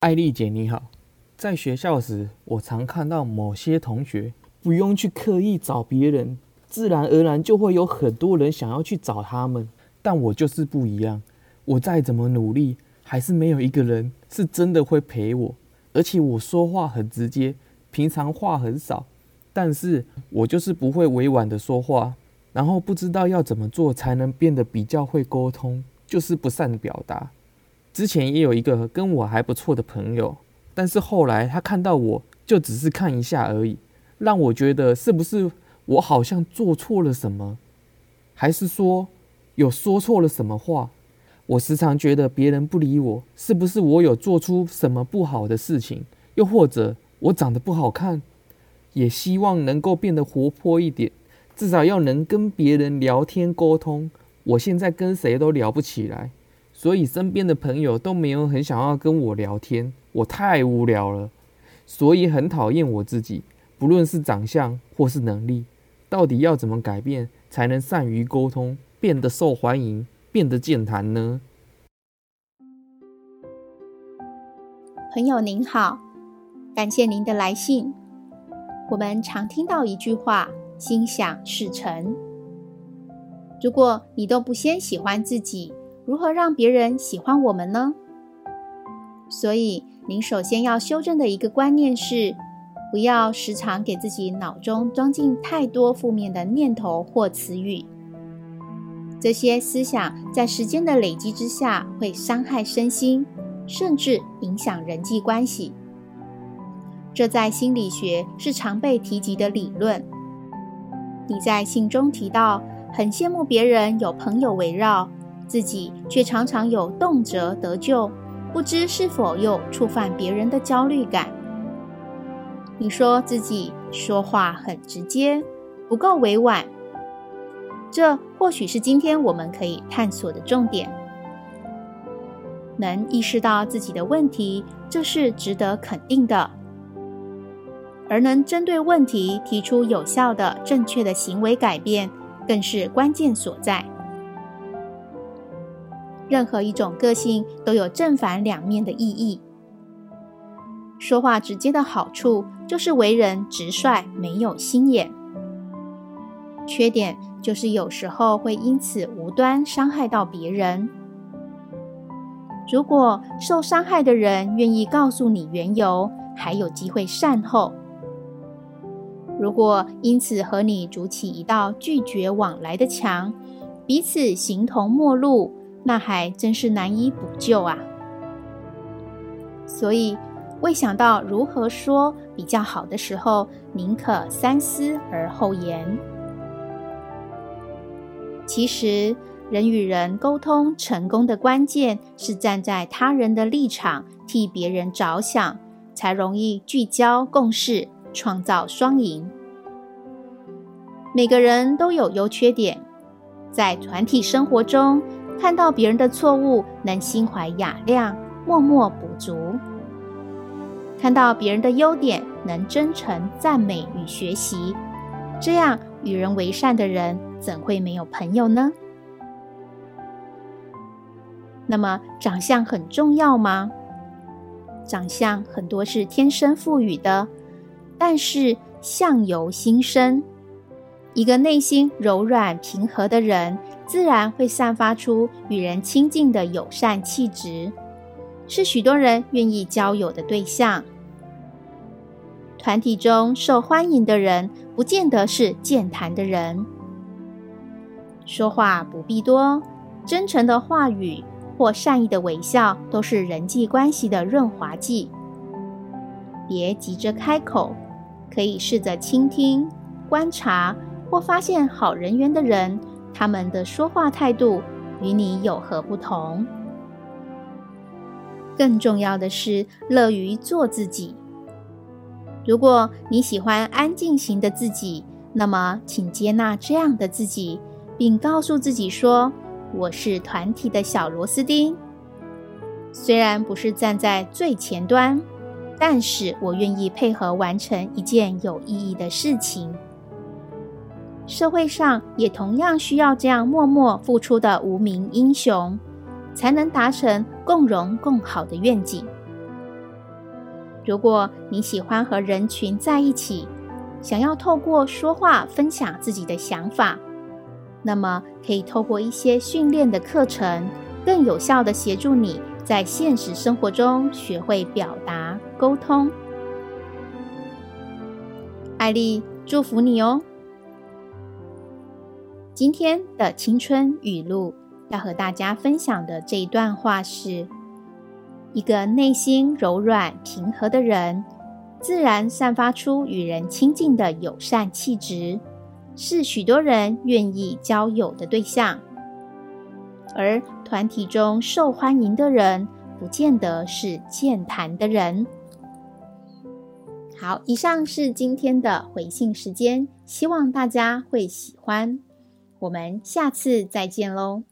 艾丽姐你好，在学校时，我常看到某些同学不用去刻意找别人，自然而然就会有很多人想要去找他们。但我就是不一样，我再怎么努力，还是没有一个人是真的会陪我。而且我说话很直接，平常话很少，但是我就是不会委婉的说话，然后不知道要怎么做才能变得比较会沟通，就是不善表达。之前也有一个跟我还不错的朋友，但是后来他看到我就只是看一下而已，让我觉得是不是我好像做错了什么，还是说有说错了什么话？我时常觉得别人不理我，是不是我有做出什么不好的事情？又或者我长得不好看？也希望能够变得活泼一点，至少要能跟别人聊天沟通。我现在跟谁都聊不起来，所以身边的朋友都没有很想要跟我聊天，我太无聊了，所以很讨厌我自己。不论是长相或是能力，到底要怎么改变才能善于沟通，变得受欢迎？变得健谈呢？朋友您好，感谢您的来信。我们常听到一句话：“心想事成。”如果你都不先喜欢自己，如何让别人喜欢我们呢？所以，您首先要修正的一个观念是：不要时常给自己脑中装进太多负面的念头或词语。这些思想在时间的累积之下，会伤害身心，甚至影响人际关系。这在心理学是常被提及的理论。你在信中提到，很羡慕别人有朋友围绕，自己却常常有动辄得救，不知是否又触犯别人的焦虑感。你说自己说话很直接，不够委婉。这或许是今天我们可以探索的重点。能意识到自己的问题，这是值得肯定的；而能针对问题提出有效的、正确的行为改变，更是关键所在。任何一种个性都有正反两面的意义。说话直接的好处，就是为人直率，没有心眼。缺点。就是有时候会因此无端伤害到别人。如果受伤害的人愿意告诉你缘由，还有机会善后；如果因此和你筑起一道拒绝往来的墙，彼此形同陌路，那还真是难以补救啊！所以，未想到如何说比较好的时候，宁可三思而后言。其实，人与人沟通成功的关键是站在他人的立场，替别人着想，才容易聚焦共识，创造双赢。每个人都有优缺点，在团体生活中，看到别人的错误，能心怀雅量，默默补足；看到别人的优点，能真诚赞美与学习。这样与人为善的人。怎会没有朋友呢？那么，长相很重要吗？长相很多是天生赋予的，但是相由心生。一个内心柔软平和的人，自然会散发出与人亲近的友善气质，是许多人愿意交友的对象。团体中受欢迎的人，不见得是健谈的人。说话不必多，真诚的话语或善意的微笑都是人际关系的润滑剂。别急着开口，可以试着倾听、观察或发现好人缘的人，他们的说话态度与你有何不同？更重要的是，乐于做自己。如果你喜欢安静型的自己，那么请接纳这样的自己。并告诉自己说：“我是团体的小螺丝钉，虽然不是站在最前端，但是我愿意配合完成一件有意义的事情。社会上也同样需要这样默默付出的无名英雄，才能达成共荣共好的愿景。如果你喜欢和人群在一起，想要透过说话分享自己的想法，那么可以透过一些训练的课程，更有效的协助你在现实生活中学会表达沟通。艾丽祝福你哦！今天的青春语录要和大家分享的这一段话是：一个内心柔软平和的人。自然散发出与人亲近的友善气质，是许多人愿意交友的对象。而团体中受欢迎的人，不见得是健谈的人。好，以上是今天的回信时间，希望大家会喜欢。我们下次再见喽。